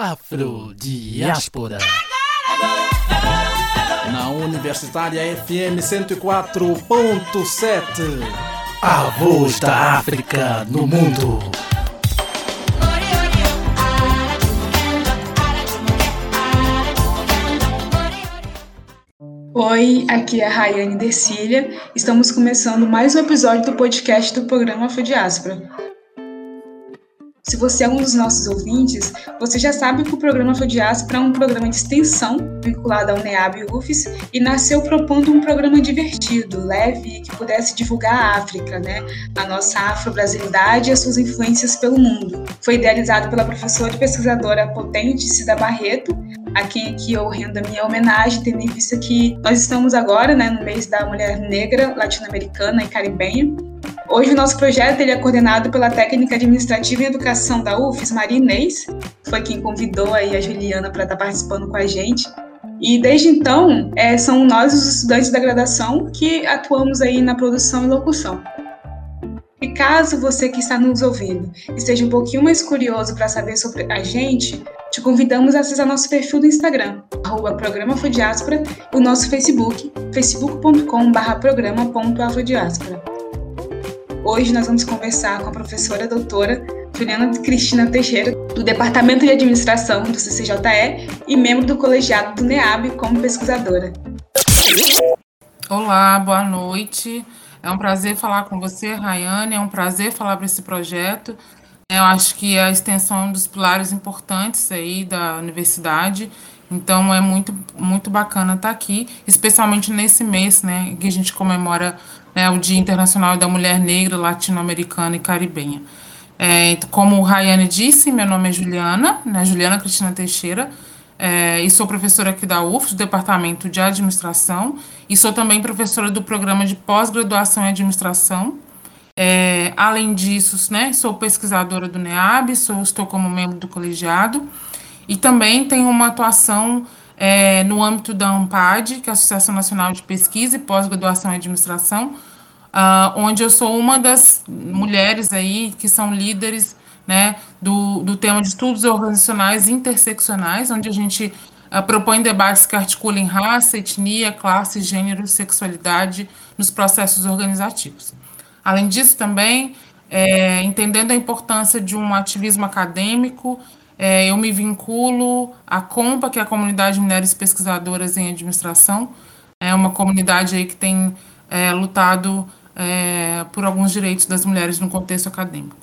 Afrodiáspora. Na Universitária FM 104.7. A voz da África no mundo. Oi, aqui é a Rayane Decília. Estamos começando mais um episódio do podcast do programa Afrodiáspora. Se você é um dos nossos ouvintes, você já sabe que o programa Afrodiáspora é um programa de extensão vinculado ao NEAB e UFES e nasceu propondo um programa divertido, leve que pudesse divulgar a África, né? a nossa afro-brasilidade e as suas influências pelo mundo. Foi idealizado pela professora e pesquisadora potente Cida Barreto, a quem aqui eu rendo a minha homenagem, tendo em vista que nós estamos agora né, no mês da mulher negra, latino-americana e caribenha, Hoje o nosso projeto ele é coordenado pela técnica administrativa e educação da UFES, Maria Inês, foi quem convidou aí a Juliana para estar tá participando com a gente. E desde então, é, são nós os estudantes da graduação que atuamos aí na produção e locução. E caso você que está nos ouvindo esteja um pouquinho mais curioso para saber sobre a gente, te convidamos a acessar nosso perfil do Instagram, arroba Programa e o nosso Facebook, facebook.com.br programa.afrodiáspora. Hoje nós vamos conversar com a professora doutora Juliana Cristina Teixeira, do Departamento de Administração do CCJE e membro do colegiado do NEAB como pesquisadora. Olá, boa noite. É um prazer falar com você, Rayane. É um prazer falar para esse projeto. Eu acho que a extensão é um dos pilares importantes aí da universidade. Então é muito muito bacana estar aqui, especialmente nesse mês, né, que a gente comemora né, o Dia Internacional da Mulher Negra, Latino-Americana e Caribenha. É, como o Rayane disse, meu nome é Juliana, né, Juliana Cristina Teixeira, é, e sou professora aqui da UF, do Departamento de Administração, e sou também professora do programa de pós-graduação em Administração. É, além disso, né, sou pesquisadora do NEAB, sou, estou como membro do colegiado, e também tenho uma atuação é, no âmbito da AMPAD, que é a Associação Nacional de Pesquisa e Pós-Graduação em Administração, uh, onde eu sou uma das mulheres aí que são líderes né, do, do tema de estudos organizacionais interseccionais, onde a gente uh, propõe debates que articulem raça, etnia, classe, gênero, sexualidade nos processos organizativos. Além disso, também, é, entendendo a importância de um ativismo acadêmico é, eu me vinculo à COMPA, que é a Comunidade de Mulheres Pesquisadoras em Administração. É uma comunidade aí que tem é, lutado é, por alguns direitos das mulheres no contexto acadêmico.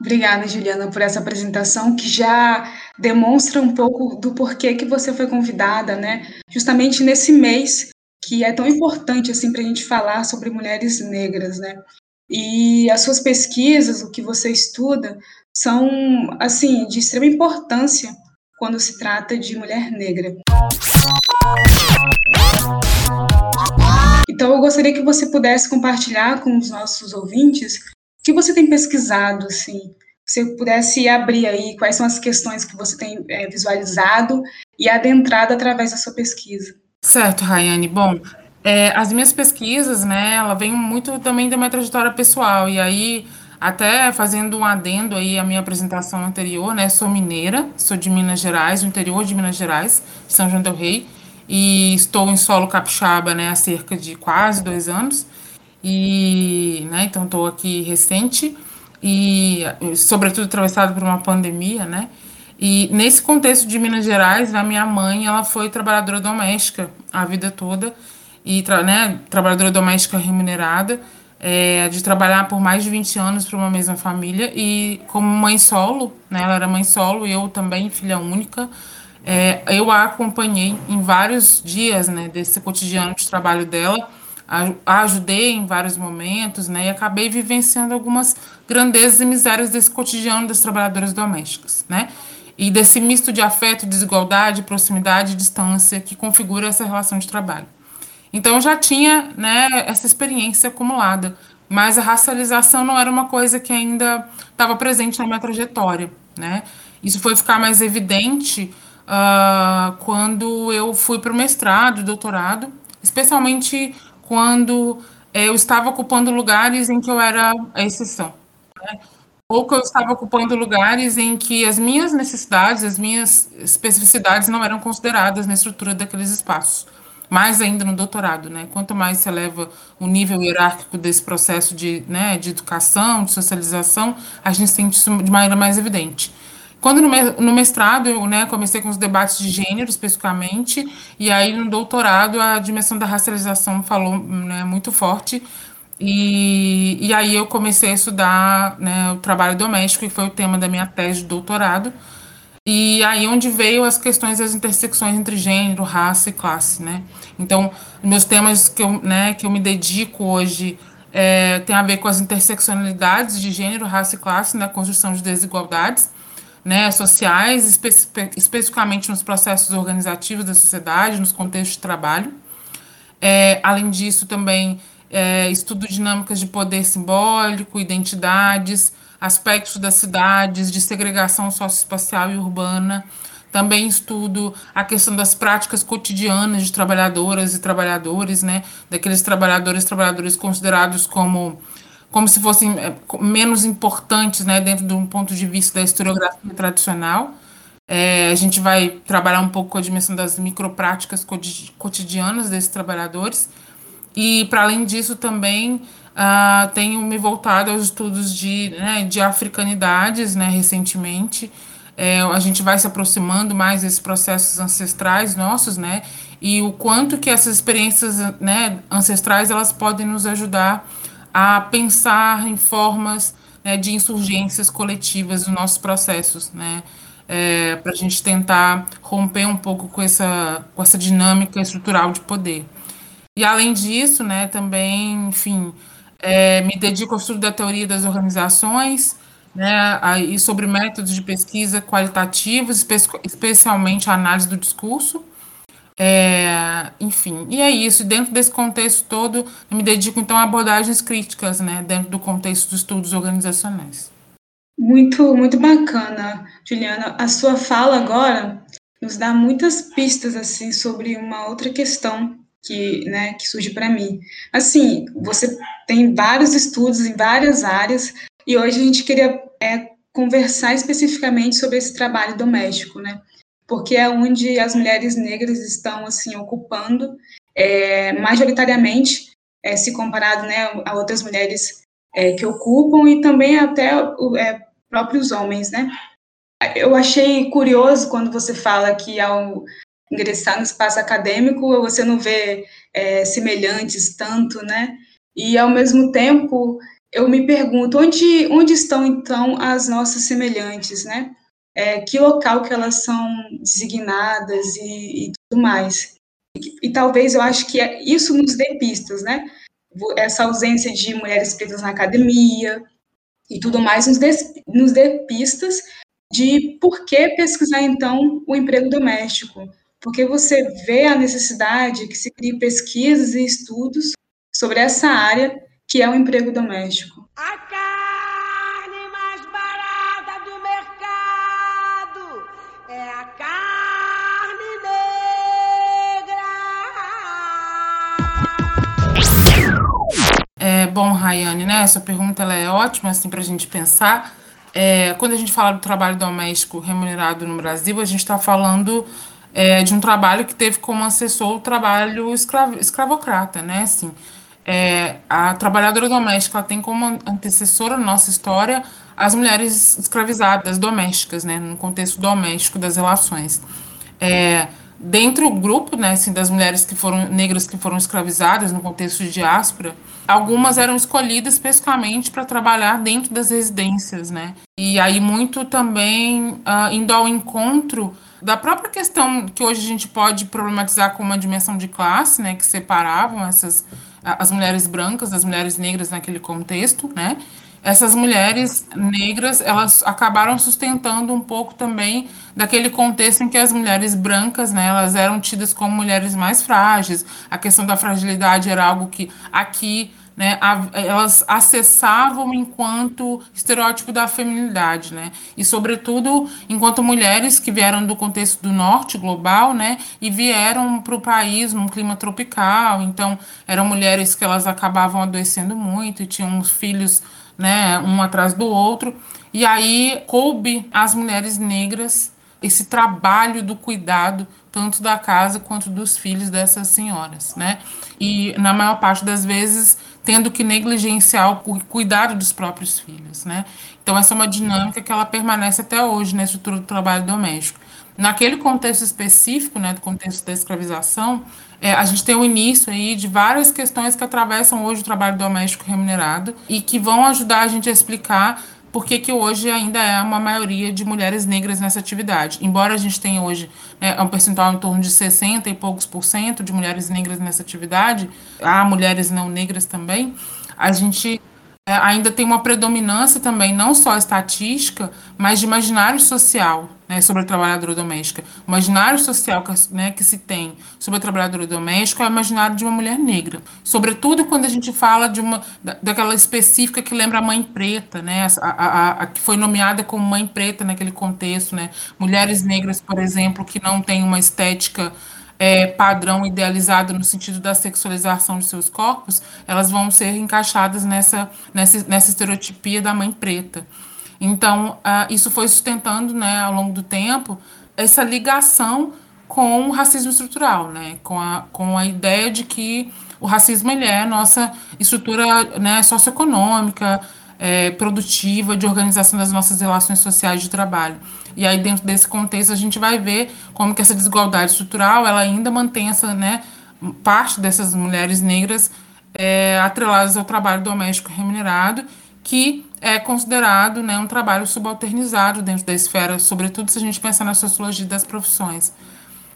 Obrigada, Juliana, por essa apresentação que já demonstra um pouco do porquê que você foi convidada, né? Justamente nesse mês que é tão importante assim para a gente falar sobre mulheres negras, né? E as suas pesquisas, o que você estuda, são, assim, de extrema importância quando se trata de mulher negra. Então, eu gostaria que você pudesse compartilhar com os nossos ouvintes o que você tem pesquisado, assim, se você pudesse abrir aí quais são as questões que você tem é, visualizado e adentrado através da sua pesquisa. Certo, Rayane. Bom, é, as minhas pesquisas, né, ela vem muito também da minha trajetória pessoal, e aí até fazendo um adendo aí à minha apresentação anterior, né? Sou mineira, sou de Minas Gerais, do interior de Minas Gerais, São João del Rei, e estou em solo capixaba, né, há cerca de quase dois anos. E, né, então estou aqui recente e, sobretudo, atravessado por uma pandemia, né? E nesse contexto de Minas Gerais, a minha mãe, ela foi trabalhadora doméstica a vida toda e, né, trabalhadora doméstica remunerada é, de trabalhar por mais de 20 anos para uma mesma família e como mãe solo, né, ela era mãe solo, eu também, filha única, é, eu a acompanhei em vários dias né, desse cotidiano de trabalho dela, a, a ajudei em vários momentos né, e acabei vivenciando algumas grandezas e misérias desse cotidiano das trabalhadoras domésticas. Né? E desse misto de afeto, desigualdade, proximidade e distância que configura essa relação de trabalho. Então já tinha né, essa experiência acumulada, mas a racialização não era uma coisa que ainda estava presente na minha trajetória. Né? Isso foi ficar mais evidente uh, quando eu fui para o mestrado, doutorado, especialmente quando eu estava ocupando lugares em que eu era a exceção. Né? pouco eu estava ocupando lugares em que as minhas necessidades, as minhas especificidades não eram consideradas na estrutura daqueles espaços. Mais ainda no doutorado, né? Quanto mais se eleva o nível hierárquico desse processo de, né, de educação, de socialização, a gente sente isso de maneira mais evidente. Quando no mestrado eu né, comecei com os debates de gênero especificamente, e aí no doutorado a dimensão da racialização falou né, muito forte, e, e aí eu comecei a estudar né, o trabalho doméstico, que foi o tema da minha tese de doutorado, e aí onde veio as questões das intersecções entre gênero, raça e classe, né? Então, meus temas que eu, né, que eu me dedico hoje é, tem a ver com as interseccionalidades de gênero, raça e classe na construção de desigualdades, né, sociais, espe especificamente nos processos organizativos da sociedade, nos contextos de trabalho. É, além disso, também é, estudo dinâmicas de poder simbólico, identidades, aspectos das cidades, de segregação socioespacial e urbana. Também estudo a questão das práticas cotidianas de trabalhadoras e trabalhadores, né, daqueles trabalhadores e trabalhadores considerados como como se fossem é, menos importantes, né, dentro de um ponto de vista da historiografia tradicional. É, a gente vai trabalhar um pouco com a dimensão das micropráticas cotidianas desses trabalhadores. E, para além disso, também uh, tenho me voltado aos estudos de, né, de africanidades, né, recentemente. É, a gente vai se aproximando mais desses processos ancestrais nossos, né, e o quanto que essas experiências né, ancestrais elas podem nos ajudar a pensar em formas né, de insurgências coletivas nos nossos processos, né? É, para a gente tentar romper um pouco com essa, com essa dinâmica estrutural de poder. E além disso, né, também, enfim, é, me dedico ao estudo da teoria das organizações, né, e sobre métodos de pesquisa qualitativos, espe especialmente a análise do discurso, é, enfim, e é isso. Dentro desse contexto todo, eu me dedico então a abordagens críticas, né, dentro do contexto dos estudos organizacionais. Muito, muito bacana, Juliana. A sua fala agora nos dá muitas pistas assim sobre uma outra questão que, né, que surge para mim. Assim, você tem vários estudos em várias áreas e hoje a gente queria é, conversar especificamente sobre esse trabalho doméstico, né? porque é onde as mulheres negras estão assim ocupando é, majoritariamente, é, se comparado né, a outras mulheres é, que ocupam e também até é, próprios homens, né? Eu achei curioso quando você fala que ao ingressar no espaço acadêmico você não vê é, semelhantes tanto, né? E ao mesmo tempo eu me pergunto onde onde estão então as nossas semelhantes, né? é, que local que elas são designadas e, e tudo mais. E, e, talvez eu acho que é, isso nos dê pistas, né? Essa ausência de mulheres pretas na academia e tudo mais nos dê, nos dê pistas de por que pesquisar, então, o emprego doméstico. Porque você vê a necessidade que se crie pesquisas e estudos sobre essa área que é o emprego doméstico. É, bom, Rayane, né? Essa pergunta ela é ótima assim, para a gente pensar. É, quando a gente fala do trabalho doméstico remunerado no Brasil, a gente está falando é, de um trabalho que teve como assessor o trabalho escravo, escravocrata, né? Assim, é, a trabalhadora doméstica tem como antecessora na nossa história as mulheres escravizadas domésticas, né? No contexto doméstico das relações. É, dentro do grupo, né, assim, das mulheres que foram negras que foram escravizadas no contexto de diáspora, algumas eram escolhidas especificamente para trabalhar dentro das residências, né? E aí muito também uh, indo ao encontro da própria questão que hoje a gente pode problematizar com uma dimensão de classe, né, que separavam essas as mulheres brancas das mulheres negras naquele contexto, né? essas mulheres negras elas acabaram sustentando um pouco também daquele contexto em que as mulheres brancas né, elas eram tidas como mulheres mais frágeis a questão da fragilidade era algo que aqui né, elas acessavam enquanto estereótipo da feminilidade, né, e sobretudo enquanto mulheres que vieram do contexto do norte global, né, e vieram para o país num clima tropical, então eram mulheres que elas acabavam adoecendo muito e tinham filhos né, um atrás do outro. E aí coube às mulheres negras esse trabalho do cuidado tanto da casa quanto dos filhos dessas senhoras, né? E na maior parte das vezes tendo que negligenciar o cuidado dos próprios filhos, né? Então essa é uma dinâmica que ela permanece até hoje na estrutura do trabalho doméstico. Naquele contexto específico, né, do contexto da escravização, é, a gente tem o início aí de várias questões que atravessam hoje o trabalho doméstico remunerado e que vão ajudar a gente a explicar por que, que hoje ainda é uma maioria de mulheres negras nessa atividade. Embora a gente tenha hoje né, um percentual em torno de 60 e poucos por cento de mulheres negras nessa atividade, há mulheres não negras também, a gente é, ainda tem uma predominância também, não só estatística, mas de imaginário social né, sobre a trabalhadora doméstica. O imaginário social que, né, que se tem sobre a trabalhadora doméstica é o imaginário de uma mulher negra. Sobretudo quando a gente fala de uma daquela específica que lembra a mãe preta, né, a, a, a, que foi nomeada como mãe preta naquele contexto. Né, mulheres negras, por exemplo, que não têm uma estética é, padrão idealizado no sentido da sexualização de seus corpos, elas vão ser encaixadas nessa, nessa, nessa estereotipia da mãe preta. Então, uh, isso foi sustentando, né, ao longo do tempo, essa ligação com o racismo estrutural, né, com a, com a ideia de que o racismo ele é nossa estrutura né, socioeconômica, é, produtiva, de organização das nossas relações sociais de trabalho. E aí, dentro desse contexto, a gente vai ver como que essa desigualdade estrutural, ela ainda mantém essa, né, parte dessas mulheres negras é, atreladas ao trabalho doméstico remunerado, que é considerado né, um trabalho subalternizado dentro da esfera, sobretudo se a gente pensar na sociologia das profissões.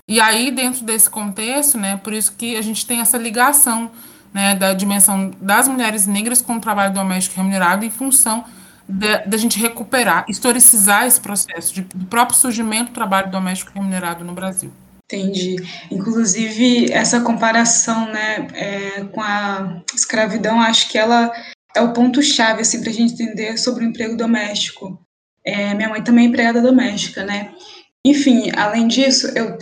E aí, dentro desse contexto, né, por isso que a gente tem essa ligação né, da dimensão das mulheres negras com o trabalho doméstico remunerado em função da, gente recuperar, historicizar esse processo de, do próprio surgimento do trabalho doméstico remunerado no Brasil. Entendi. Inclusive, essa comparação né, é, com a escravidão, acho que ela é o ponto-chave assim, para a gente entender sobre o emprego doméstico. É, minha mãe também é empregada doméstica, né? Enfim, além disso, eu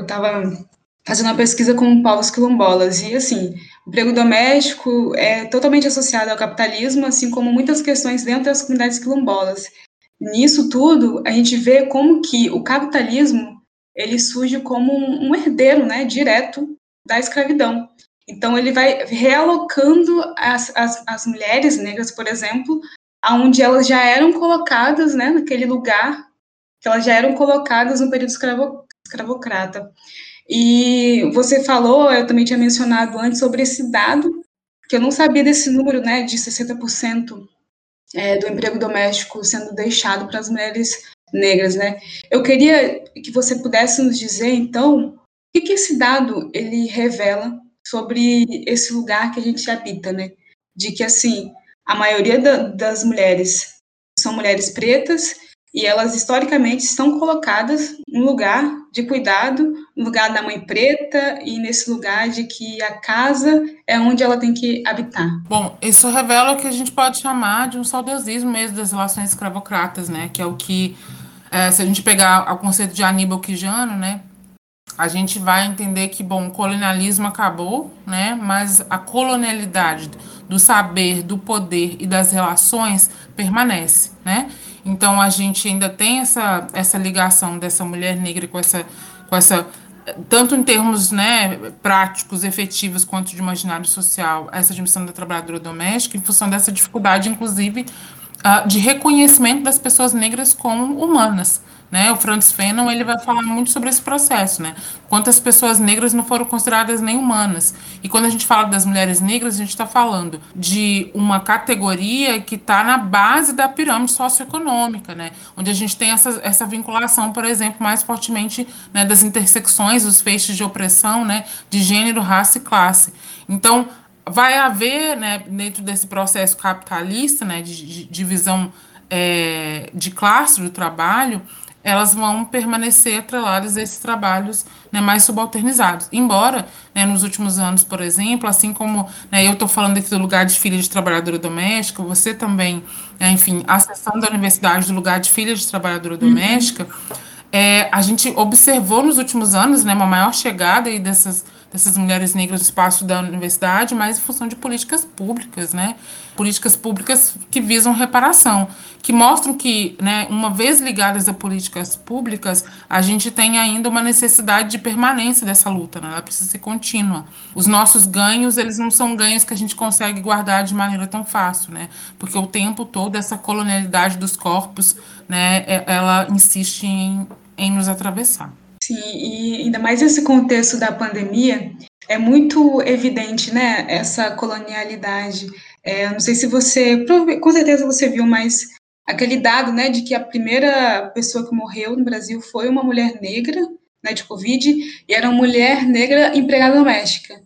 estava eu, fazendo uma pesquisa com povos quilombolas, e assim, o emprego doméstico é totalmente associado ao capitalismo, assim como muitas questões dentro das comunidades quilombolas. Nisso tudo, a gente vê como que o capitalismo ele surge como um herdeiro, né, direto da escravidão. Então, ele vai realocando as, as, as mulheres negras, por exemplo, aonde elas já eram colocadas, né, naquele lugar, que elas já eram colocadas no período escravo, escravocrata. E você falou, eu também tinha mencionado antes sobre esse dado, que eu não sabia desse número, né, de 60% é, do emprego doméstico sendo deixado para as mulheres negras, né? Eu queria que você pudesse nos dizer, então, o que, que esse dado ele revela sobre esse lugar que a gente habita, né? De que, assim, a maioria da, das mulheres são mulheres pretas e elas historicamente estão colocadas no lugar de cuidado, no lugar da mãe preta e nesse lugar de que a casa é onde ela tem que habitar. Bom, isso revela o que a gente pode chamar de um saudosismo mesmo das relações escravocratas, né? Que é o que, é, se a gente pegar o conceito de Aníbal Quijano, né? A gente vai entender que, bom, o colonialismo acabou, né? Mas a colonialidade do saber, do poder e das relações permanece, né? Então a gente ainda tem essa, essa ligação dessa mulher negra com essa, com essa tanto em termos né, práticos, efetivos, quanto de imaginário social, essa dimensão da trabalhadora doméstica, em função dessa dificuldade, inclusive, uh, de reconhecimento das pessoas negras como humanas. Né? O Franz Fanon ele vai falar muito sobre esse processo, né? Quantas pessoas negras não foram consideradas nem humanas. E quando a gente fala das mulheres negras, a gente está falando de uma categoria que está na base da pirâmide socioeconômica, né? Onde a gente tem essa, essa vinculação, por exemplo, mais fortemente né, das intersecções, dos feixes de opressão, né? De gênero, raça e classe. Então, vai haver, né, dentro desse processo capitalista, né, de, de divisão é, de classe do trabalho, elas vão permanecer atreladas a esses trabalhos né, mais subalternizados. Embora, né, nos últimos anos, por exemplo, assim como né, eu estou falando aqui do lugar de filha de trabalhadora doméstica, você também, né, enfim, a sessão da universidade do lugar de filha de trabalhadora doméstica, uhum. é, a gente observou nos últimos anos né, uma maior chegada aí dessas dessas mulheres negras no espaço da universidade, mas em função de políticas públicas, né? Políticas públicas que visam reparação, que mostram que, né, uma vez ligadas a políticas públicas, a gente tem ainda uma necessidade de permanência dessa luta, né? Ela precisa ser contínua. Os nossos ganhos, eles não são ganhos que a gente consegue guardar de maneira tão fácil, né? Porque o tempo todo essa colonialidade dos corpos, né, é, ela insiste em, em nos atravessar. Sim, e ainda mais nesse contexto da pandemia, é muito evidente, né, essa colonialidade. É, não sei se você, com certeza você viu, mas aquele dado, né, de que a primeira pessoa que morreu no Brasil foi uma mulher negra, né, de Covid, e era uma mulher negra empregada doméstica,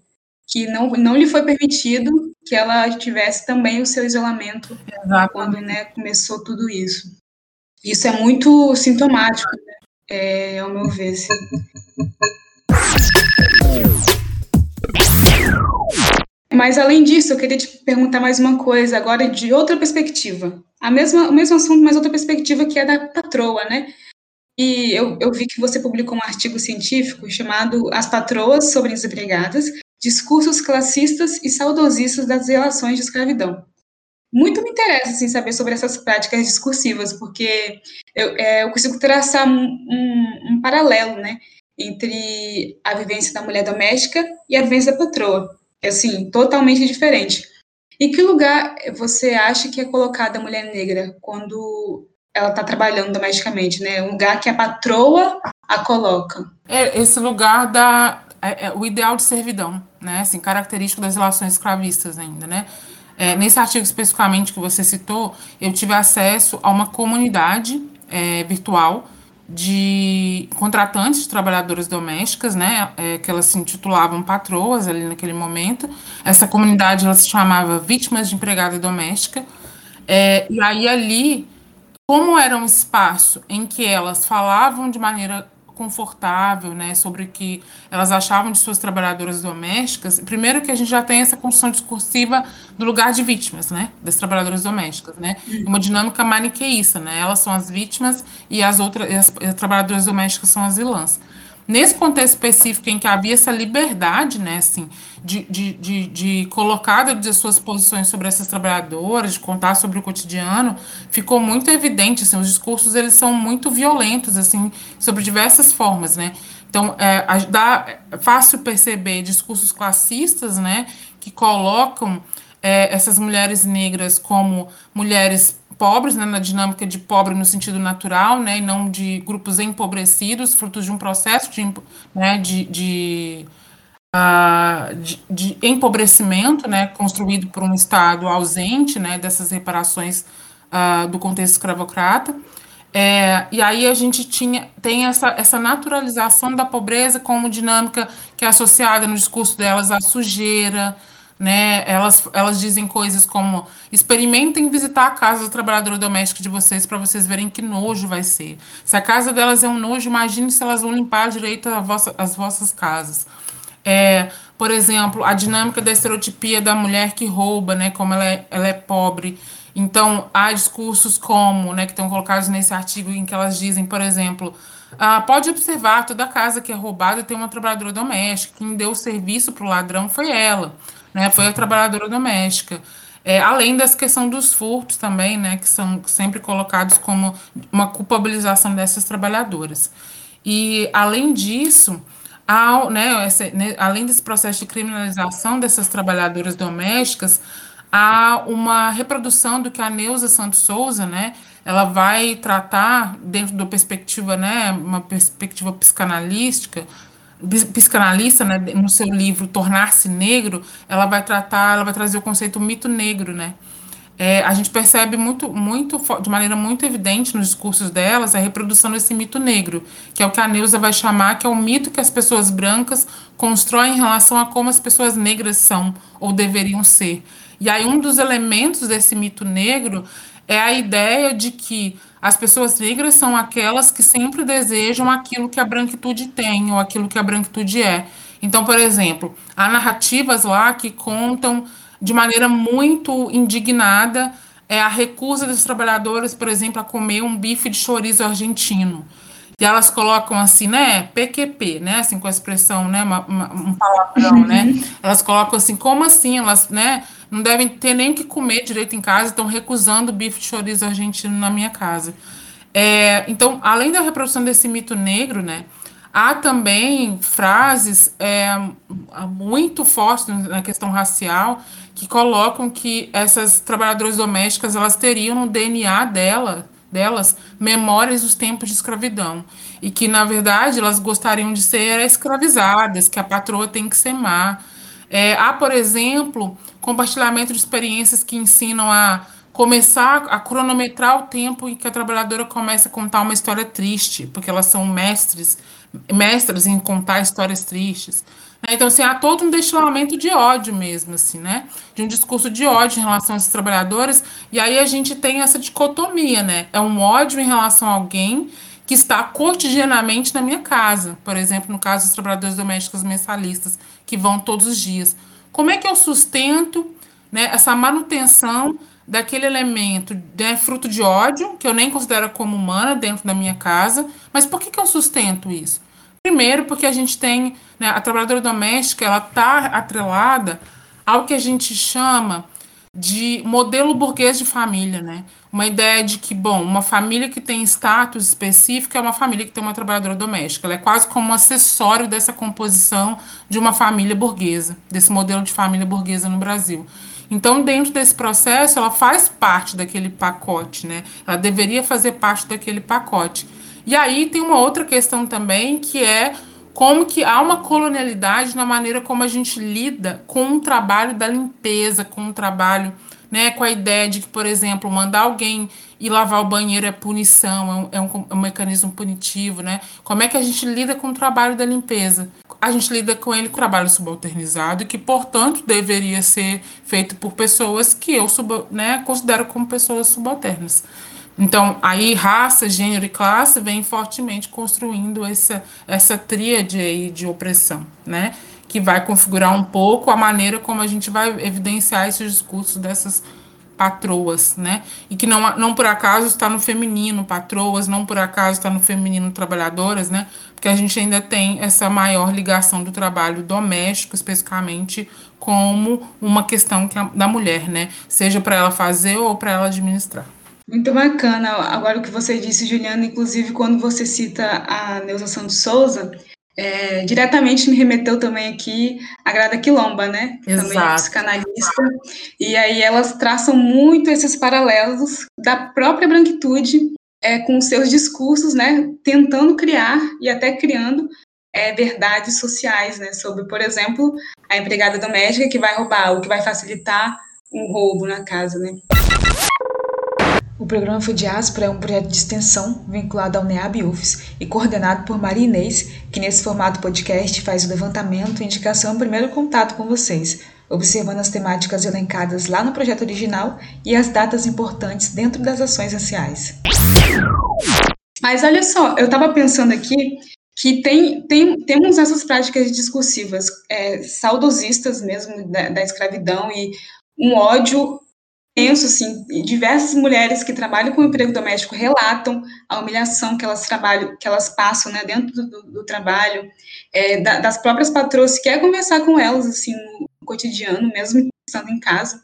que não, não lhe foi permitido que ela tivesse também o seu isolamento Exatamente. quando, né, começou tudo isso. Isso é muito sintomático, né? É, ao meu ver. Sim. Mas além disso, eu queria te perguntar mais uma coisa, agora de outra perspectiva. A mesma, o mesmo assunto, mas outra perspectiva que é da patroa, né? E eu, eu vi que você publicou um artigo científico chamado As Patroas sobre Desempregadas, Discursos Classistas e Saudosistas das Relações de Escravidão muito me interessa assim, saber sobre essas práticas discursivas, porque eu, é, eu consigo traçar um, um, um, paralelo né, entre a vivência da mulher doméstica e a vivência da patroa. É assim, totalmente diferente. Em que lugar você acha que é colocada a mulher negra quando ela está trabalhando domesticamente, né? Um lugar que a patroa a coloca. É esse lugar da é, é, o ideal de servidão, né? Assim, característico das relações escravistas ainda, né? É, nesse artigo especificamente que você citou, eu tive acesso a uma comunidade é, virtual de contratantes de trabalhadoras domésticas, né, é, que elas se intitulavam patroas ali naquele momento. Essa comunidade ela se chamava Vítimas de Empregada Doméstica. É, e aí ali, como era um espaço em que elas falavam de maneira confortável, né, sobre o que elas achavam de suas trabalhadoras domésticas, primeiro que a gente já tem essa construção discursiva do lugar de vítimas, né, das trabalhadoras domésticas, né, uma dinâmica maniqueísta, né, elas são as vítimas e as outras, as, as trabalhadoras domésticas são as vilãs. Nesse contexto específico em que havia essa liberdade, né, assim, de, de, de, de colocar de suas posições sobre essas trabalhadoras, de contar sobre o cotidiano, ficou muito evidente, assim, os discursos eles são muito violentos, assim, sobre diversas formas, né. Então, é, dá é fácil perceber discursos classistas, né, que colocam é, essas mulheres negras como mulheres pobres, né, na dinâmica de pobre no sentido natural, né, e não de grupos empobrecidos, frutos de um processo de, né, de, de, uh, de, de empobrecimento, né, construído por um Estado ausente, né, dessas reparações uh, do contexto escravocrata. É, e aí a gente tinha, tem essa, essa naturalização da pobreza como dinâmica que é associada no discurso delas à sujeira, né? Elas, elas dizem coisas como: experimentem visitar a casa do trabalhador doméstico de vocês para vocês verem que nojo vai ser. Se a casa delas é um nojo, imagine se elas vão limpar direito vossa, as vossas casas. É, por exemplo, a dinâmica da estereotipia da mulher que rouba, né? Como ela é, ela é pobre. Então, há discursos como, né, que estão colocados nesse artigo em que elas dizem, por exemplo, ah, pode observar, toda casa que é roubada tem uma trabalhadora doméstica. Quem deu o serviço para o ladrão foi ela né? Foi a trabalhadora doméstica. É, além dessa questão dos furtos também, né, que são sempre colocados como uma culpabilização dessas trabalhadoras. E, além disso, há, né, essa, né, além desse processo de criminalização dessas trabalhadoras domésticas, há uma reprodução do que a Neuza Santos Souza, né, ela vai tratar dentro da perspectiva, né, uma perspectiva psicanalística, psicanalista, né, no seu livro Tornar-se Negro, ela vai tratar, ela vai trazer o conceito mito negro, né? É, a gente percebe muito, muito, de maneira muito evidente nos discursos delas a reprodução desse mito negro, que é o que a Neuza vai chamar, que é o mito que as pessoas brancas constroem em relação a como as pessoas negras são ou deveriam ser. E aí um dos elementos desse mito negro é a ideia de que as pessoas negras são aquelas que sempre desejam aquilo que a branquitude tem ou aquilo que a branquitude é. Então, por exemplo, há narrativas lá que contam de maneira muito indignada é a recusa dos trabalhadores, por exemplo, a comer um bife de chorizo argentino. E elas colocam assim, né, PQP, né, assim, com a expressão, né, uma, uma, um palavrão, né, uhum. elas colocam assim, como assim, elas, né, não devem ter nem o que comer direito em casa, estão recusando bife de chorizo argentino na minha casa. É, então, além da reprodução desse mito negro, né, há também frases é, muito fortes na questão racial que colocam que essas trabalhadoras domésticas elas teriam no DNA dela delas memórias dos tempos de escravidão e que na verdade elas gostariam de ser escravizadas, que a patroa tem que ser má. É, há, por exemplo, compartilhamento de experiências que ensinam a começar a cronometrar o tempo em que a trabalhadora começa a contar uma história triste, porque elas são mestres, mestras em contar histórias tristes. Né? Então, assim, há todo um destilamento de ódio mesmo, assim, né? De um discurso de ódio em relação a esses trabalhadores, e aí a gente tem essa dicotomia, né? É um ódio em relação a alguém que está cotidianamente na minha casa. Por exemplo, no caso dos trabalhadores domésticos mensalistas, que vão todos os dias. Como é que eu sustento né, essa manutenção daquele elemento né, fruto de ódio, que eu nem considero como humana dentro da minha casa, mas por que, que eu sustento isso? Primeiro, porque a gente tem né, a trabalhadora doméstica, ela está atrelada ao que a gente chama de modelo burguês de família, né? Uma ideia de que, bom, uma família que tem status específico é uma família que tem uma trabalhadora doméstica. Ela é quase como um acessório dessa composição de uma família burguesa, desse modelo de família burguesa no Brasil. Então, dentro desse processo, ela faz parte daquele pacote, né? Ela deveria fazer parte daquele pacote. E aí tem uma outra questão também, que é como que há uma colonialidade na maneira como a gente lida com o trabalho da limpeza, com o trabalho, né, com a ideia de que, por exemplo, mandar alguém ir lavar o banheiro é punição, é um, é um, é um mecanismo punitivo, né? Como é que a gente lida com o trabalho da limpeza? A gente lida com ele com trabalho subalternizado, que, portanto, deveria ser feito por pessoas que eu sub, né, considero como pessoas subalternas. Então, aí raça, gênero e classe vem fortemente construindo essa, essa tríade aí de opressão, né? Que vai configurar um pouco a maneira como a gente vai evidenciar esses discursos dessas patroas, né? E que não, não por acaso está no feminino patroas, não por acaso está no feminino trabalhadoras, né? Porque a gente ainda tem essa maior ligação do trabalho doméstico, especificamente, como uma questão da mulher, né? Seja para ela fazer ou para ela administrar. Muito bacana. Agora o que você disse, Juliana, inclusive quando você cita a Neuza Santos Souza, é, diretamente me remeteu também aqui a Grada Quilomba, né? Exato. Também é psicanalista. E aí elas traçam muito esses paralelos da própria branquitude é, com seus discursos, né? Tentando criar e até criando é, verdades sociais, né? Sobre, por exemplo, a empregada doméstica que vai roubar, o que vai facilitar um roubo na casa, né? O programa Foi Diáspora é um projeto de extensão vinculado ao NEAB UFES e coordenado por Maria Inês, que nesse formato podcast faz o levantamento, indicação e primeiro contato com vocês, observando as temáticas elencadas lá no projeto original e as datas importantes dentro das ações raciais. Mas olha só, eu estava pensando aqui que tem, tem, temos essas práticas discursivas é, saudosistas mesmo da, da escravidão e um ódio penso assim, diversas mulheres que trabalham com emprego doméstico relatam a humilhação que elas trabalham, que elas passam, né, dentro do, do trabalho, é, da, das próprias patroas, quer conversar com elas, assim, no cotidiano, mesmo estando em casa,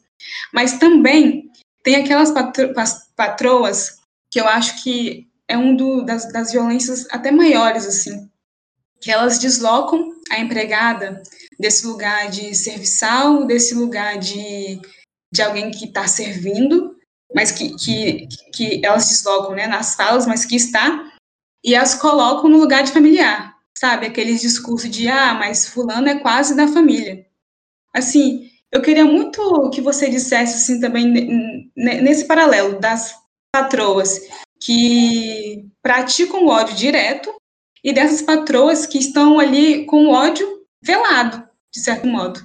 mas também tem aquelas patro, patroas que eu acho que é um do, das, das violências até maiores, assim, que elas deslocam a empregada desse lugar de serviçal, desse lugar de de alguém que está servindo, mas que, que, que elas deslocam né, nas falas, mas que está, e as colocam no lugar de familiar, sabe? Aqueles discursos de, ah, mas fulano é quase da família. Assim, eu queria muito que você dissesse, assim, também, nesse paralelo das patroas que praticam o ódio direto e dessas patroas que estão ali com o ódio velado, de certo modo.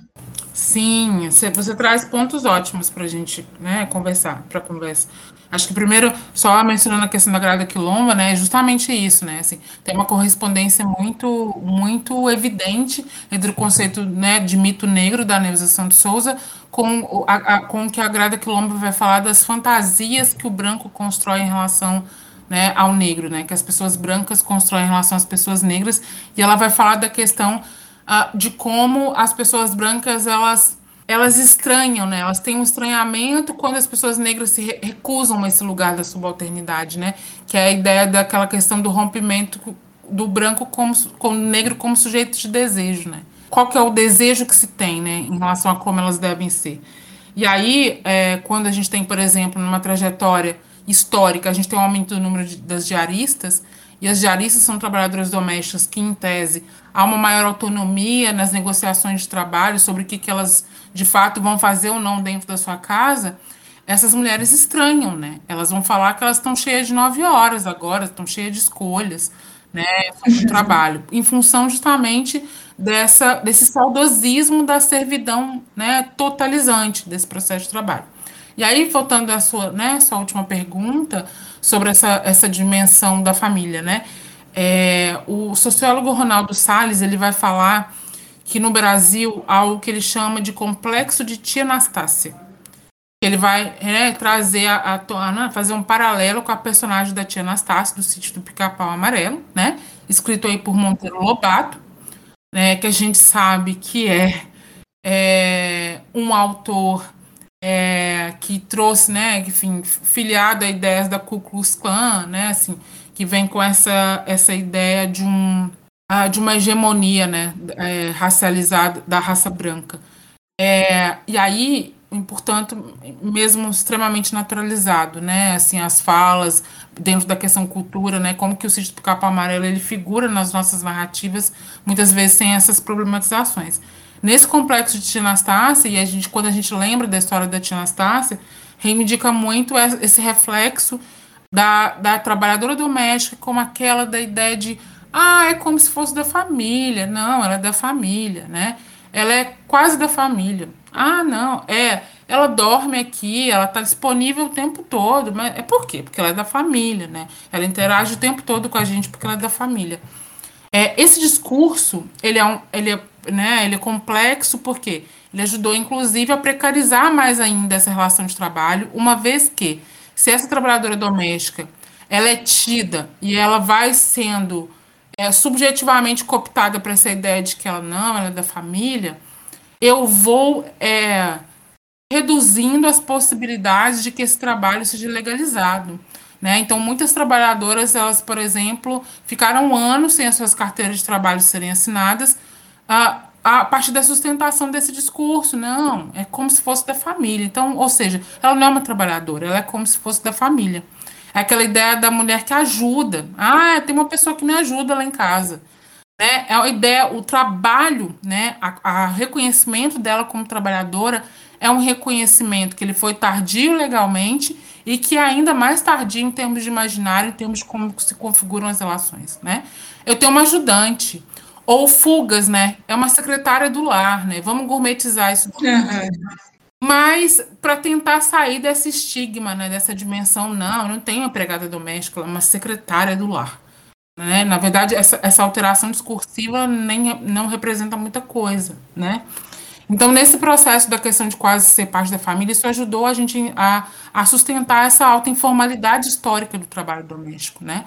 Sim, você, traz pontos ótimos para a gente né, conversar, para conversa. Acho que primeiro, só mencionando a questão da grada quilomba, né, é justamente isso, né, assim, tem uma correspondência muito, muito evidente entre o conceito, né, de mito negro da Neuza Santos Souza com, a, a, com que a grada quilomba vai falar das fantasias que o branco constrói em relação né, ao negro, né, que as pessoas brancas constroem em relação às pessoas negras, e ela vai falar da questão uh, de como as pessoas brancas elas elas estranham, né? Elas têm um estranhamento quando as pessoas negras se recusam a esse lugar da subalternidade, né? Que é a ideia daquela questão do rompimento do branco como, com o negro como sujeito de desejo, né? Qual que é o desejo que se tem, né, em relação a como elas devem ser? E aí, é, quando a gente tem, por exemplo, numa trajetória histórica, a gente tem um aumento do número de, das diaristas, e as diaristas são trabalhadoras domésticas que, em tese, há uma maior autonomia nas negociações de trabalho sobre o que, que elas, de fato, vão fazer ou não dentro da sua casa, essas mulheres estranham, né? Elas vão falar que elas estão cheias de nove horas agora, estão cheias de escolhas, né, sobre trabalho, em função justamente dessa, desse saudosismo da servidão né, totalizante desse processo de trabalho. E aí, voltando à sua, né, sua última pergunta sobre essa, essa dimensão da família, né? É, o sociólogo Ronaldo Salles ele vai falar que no Brasil há o que ele chama de complexo de tia Anastácia. Ele vai é, trazer a, a, né, fazer um paralelo com a personagem da tia Anastácia do sítio do Pica-Pau Amarelo, né? Escrito aí por Monteiro Lobato, né? Que a gente sabe que é, é um autor é, que trouxe, né, enfim, filiado a ideias da Ku Klux Klan, né, assim, que vem com essa, essa ideia de, um, de uma hegemonia, né, é, racializada da raça branca. É, e aí, portanto, mesmo extremamente naturalizado, né, assim, as falas dentro da questão cultura, né, como que o sítio do Capa Amarelo, ele figura nas nossas narrativas, muitas vezes sem essas problematizações. Nesse complexo de Tia Anastácia, e a gente, quando a gente lembra da história da Tia Anastácia, reivindica muito esse reflexo da, da trabalhadora doméstica como aquela da ideia de ah, é como se fosse da família. Não, ela é da família, né? Ela é quase da família. Ah, não, é. Ela dorme aqui, ela está disponível o tempo todo. Mas é por quê? Porque ela é da família, né? Ela interage o tempo todo com a gente porque ela é da família. É, esse discurso, ele é, um, ele, é, né, ele é complexo porque ele ajudou, inclusive, a precarizar mais ainda essa relação de trabalho, uma vez que, se essa trabalhadora doméstica ela é tida e ela vai sendo é, subjetivamente cooptada para essa ideia de que ela não, ela é da família, eu vou é, reduzindo as possibilidades de que esse trabalho seja legalizado. Né? Então, muitas trabalhadoras, elas, por exemplo, ficaram anos sem as suas carteiras de trabalho serem assinadas a, a partir da sustentação desse discurso. Não, é como se fosse da família. Então, ou seja, ela não é uma trabalhadora, ela é como se fosse da família. É aquela ideia da mulher que ajuda. Ah, tem uma pessoa que me ajuda lá em casa. Né? É a ideia, o trabalho, né? a, a reconhecimento dela como trabalhadora é um reconhecimento que ele foi tardio legalmente e que é ainda mais tardio em termos de imaginário, em termos de como se configuram as relações, né? Eu tenho uma ajudante, ou fugas, né? É uma secretária do lar, né? Vamos gourmetizar isso. Uhum. Mas para tentar sair desse estigma, né? Dessa dimensão, não, não tenho empregada doméstica, ela é uma secretária do lar. Né? Na verdade, essa, essa alteração discursiva nem, não representa muita coisa, né? Então, nesse processo da questão de quase ser parte da família, isso ajudou a gente a, a sustentar essa alta informalidade histórica do trabalho doméstico, né?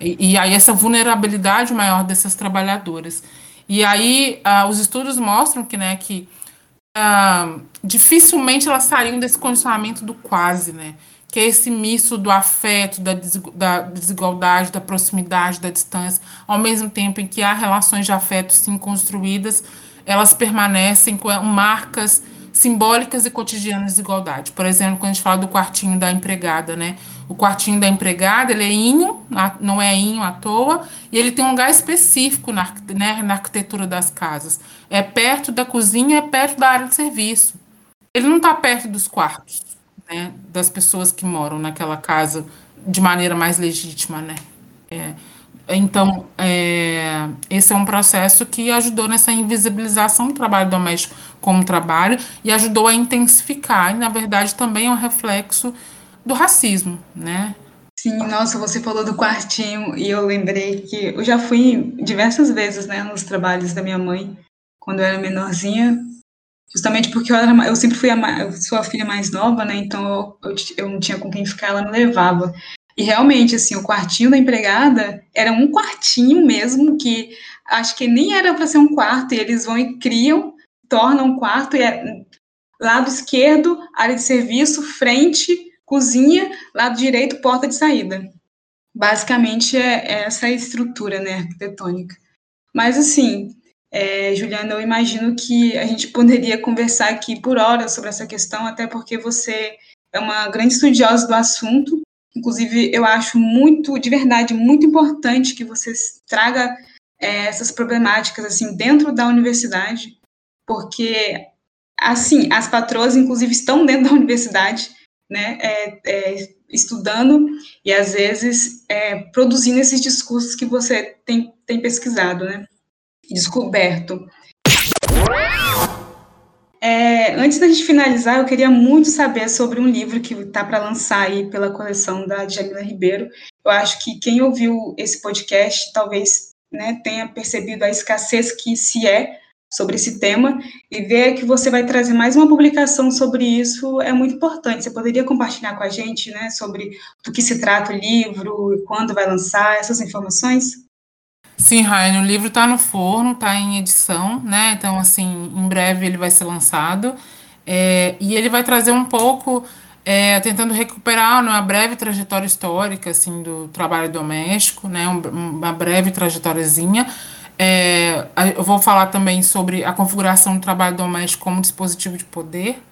E, e aí essa vulnerabilidade maior dessas trabalhadoras. E aí uh, os estudos mostram que, né, que uh, dificilmente elas saíram desse condicionamento do quase, né? Que é esse misto do afeto, da, da desigualdade, da proximidade, da distância, ao mesmo tempo em que há relações de afeto sim construídas, elas permanecem com marcas simbólicas e cotidianas de desigualdade. Por exemplo, quando a gente fala do quartinho da empregada, né? O quartinho da empregada, ele é inho, não é inho à toa, e ele tem um lugar específico na, né, na arquitetura das casas. É perto da cozinha, é perto da área de serviço. Ele não está perto dos quartos, né, das pessoas que moram naquela casa de maneira mais legítima, né? É, então, é, esse é um processo que ajudou nessa invisibilização do trabalho doméstico como trabalho e ajudou a intensificar, e na verdade também é um reflexo do racismo, né? Sim, nossa, você falou do quartinho e eu lembrei que eu já fui diversas vezes, né, nos trabalhos da minha mãe quando eu era menorzinha, justamente porque eu, era, eu sempre fui a eu sou a filha mais nova, né, então eu, eu, eu não tinha com quem ficar, ela me levava. E realmente, assim, o quartinho da empregada era um quartinho mesmo, que acho que nem era para ser um quarto, e eles vão e criam, tornam um quarto, e é lado esquerdo, área de serviço, frente, cozinha, lado direito, porta de saída. Basicamente é, é essa estrutura né, arquitetônica. Mas, assim, é, Juliana, eu imagino que a gente poderia conversar aqui por horas sobre essa questão, até porque você é uma grande estudiosa do assunto. Inclusive, eu acho muito, de verdade, muito importante que você traga é, essas problemáticas assim dentro da universidade, porque assim as patroas, inclusive, estão dentro da universidade, né, é, é, estudando e às vezes é, produzindo esses discursos que você tem, tem pesquisado, né? descoberto. É, antes da gente finalizar, eu queria muito saber sobre um livro que está para lançar aí pela coleção da Djamila Ribeiro. Eu acho que quem ouviu esse podcast talvez né, tenha percebido a escassez que se é sobre esse tema e ver que você vai trazer mais uma publicação sobre isso é muito importante. Você poderia compartilhar com a gente, né, sobre do que se trata o livro, quando vai lançar essas informações? Sim, Ryan, o livro está no forno, está em edição, né? Então, assim, em breve ele vai ser lançado. É, e ele vai trazer um pouco, é, tentando recuperar uma breve trajetória histórica, assim, do trabalho doméstico, né? Um, uma breve trajetóriazinha. É, eu vou falar também sobre a configuração do trabalho doméstico como dispositivo de poder.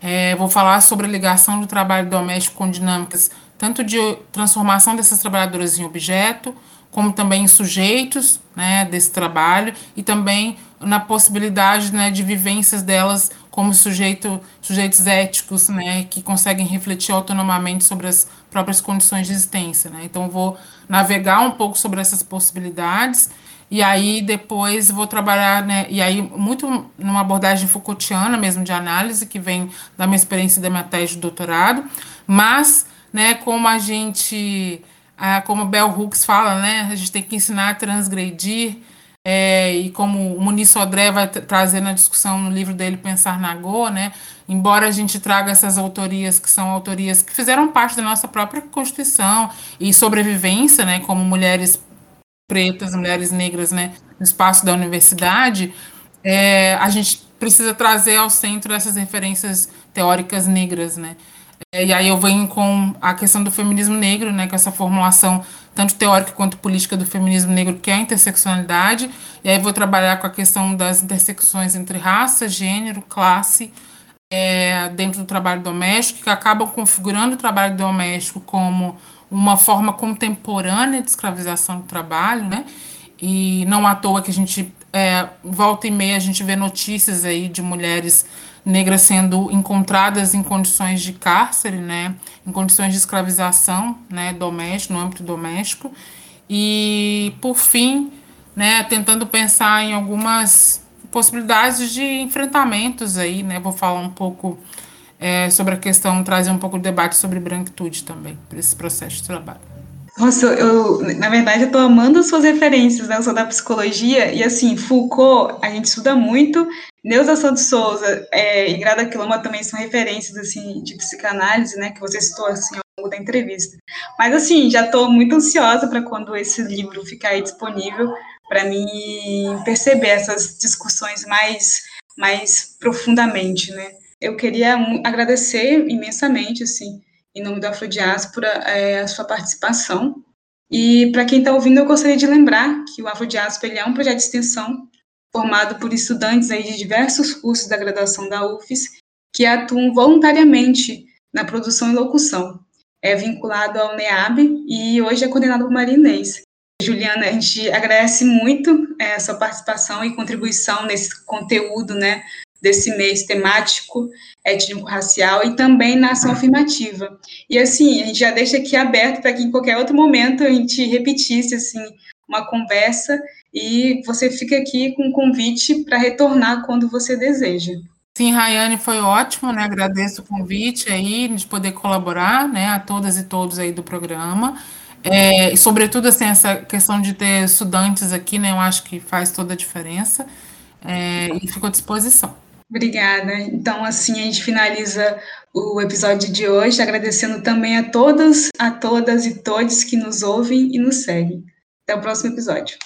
É, vou falar sobre a ligação do trabalho doméstico com dinâmicas tanto de transformação dessas trabalhadoras em objeto, como também sujeitos né, desse trabalho e também na possibilidade né, de vivências delas como sujeito, sujeitos éticos né, que conseguem refletir autonomamente sobre as próprias condições de existência. Né? Então, vou navegar um pouco sobre essas possibilidades e aí depois vou trabalhar, né, e aí muito numa abordagem Foucaultiana mesmo de análise, que vem da minha experiência da minha tese de doutorado, mas né, como a gente como Bell Hooks fala, né, a gente tem que ensinar a transgredir, é, e como o Muniz Sodré vai trazer na discussão no livro dele Pensar na Go, né, embora a gente traga essas autorias que são autorias que fizeram parte da nossa própria Constituição e sobrevivência, né, como mulheres pretas, mulheres negras, né, no espaço da universidade, é, a gente precisa trazer ao centro essas referências teóricas negras, né, é, e aí eu venho com a questão do feminismo negro, né, com essa formulação tanto teórica quanto política do feminismo negro, que é a interseccionalidade. E aí vou trabalhar com a questão das intersecções entre raça, gênero, classe, é, dentro do trabalho doméstico, que acabam configurando o trabalho doméstico como uma forma contemporânea de escravização do trabalho, né? E não à toa que a gente, é, volta e meia, a gente vê notícias aí de mulheres negras sendo encontradas em condições de cárcere, né, em condições de escravização, né, doméstico, no âmbito doméstico, e por fim, né, tentando pensar em algumas possibilidades de enfrentamentos aí, né, vou falar um pouco é, sobre a questão, trazer um pouco de debate sobre branquitude também, para esse processo de trabalho. Nossa, eu, na verdade, eu tô amando as suas referências, né? Eu sou da psicologia, e assim, Foucault, a gente estuda muito, Neuza Santos Souza é, e Grada Quiloma também são referências, assim, de psicanálise, né, que você citou, assim, ao longo da entrevista. Mas, assim, já estou muito ansiosa para quando esse livro ficar disponível, para mim perceber essas discussões mais, mais profundamente, né. Eu queria agradecer imensamente, assim, em nome da Afrodiáspora, é, a sua participação. E para quem está ouvindo, eu gostaria de lembrar que o Afrodiáspora é um projeto de extensão formado por estudantes aí de diversos cursos da graduação da UFES que atuam voluntariamente na produção e locução. É vinculado ao NEAB e hoje é coordenado por Maria Inês. Juliana, a gente agradece muito é, a sua participação e contribuição nesse conteúdo, né, desse mês temático étnico-racial e também na ação afirmativa. E assim, a gente já deixa aqui aberto para que em qualquer outro momento a gente repetisse assim uma conversa e você fica aqui com um convite para retornar quando você deseja. Sim, Rayane, foi ótimo, né? Agradeço o convite aí de poder colaborar, né, a todas e todos aí do programa. É, e sobretudo assim, essa questão de ter estudantes aqui, né? Eu acho que faz toda a diferença. É, e fico à disposição. Obrigada. Então, assim, a gente finaliza o episódio de hoje, agradecendo também a todas, a todas e todos que nos ouvem e nos seguem. Até o próximo episódio.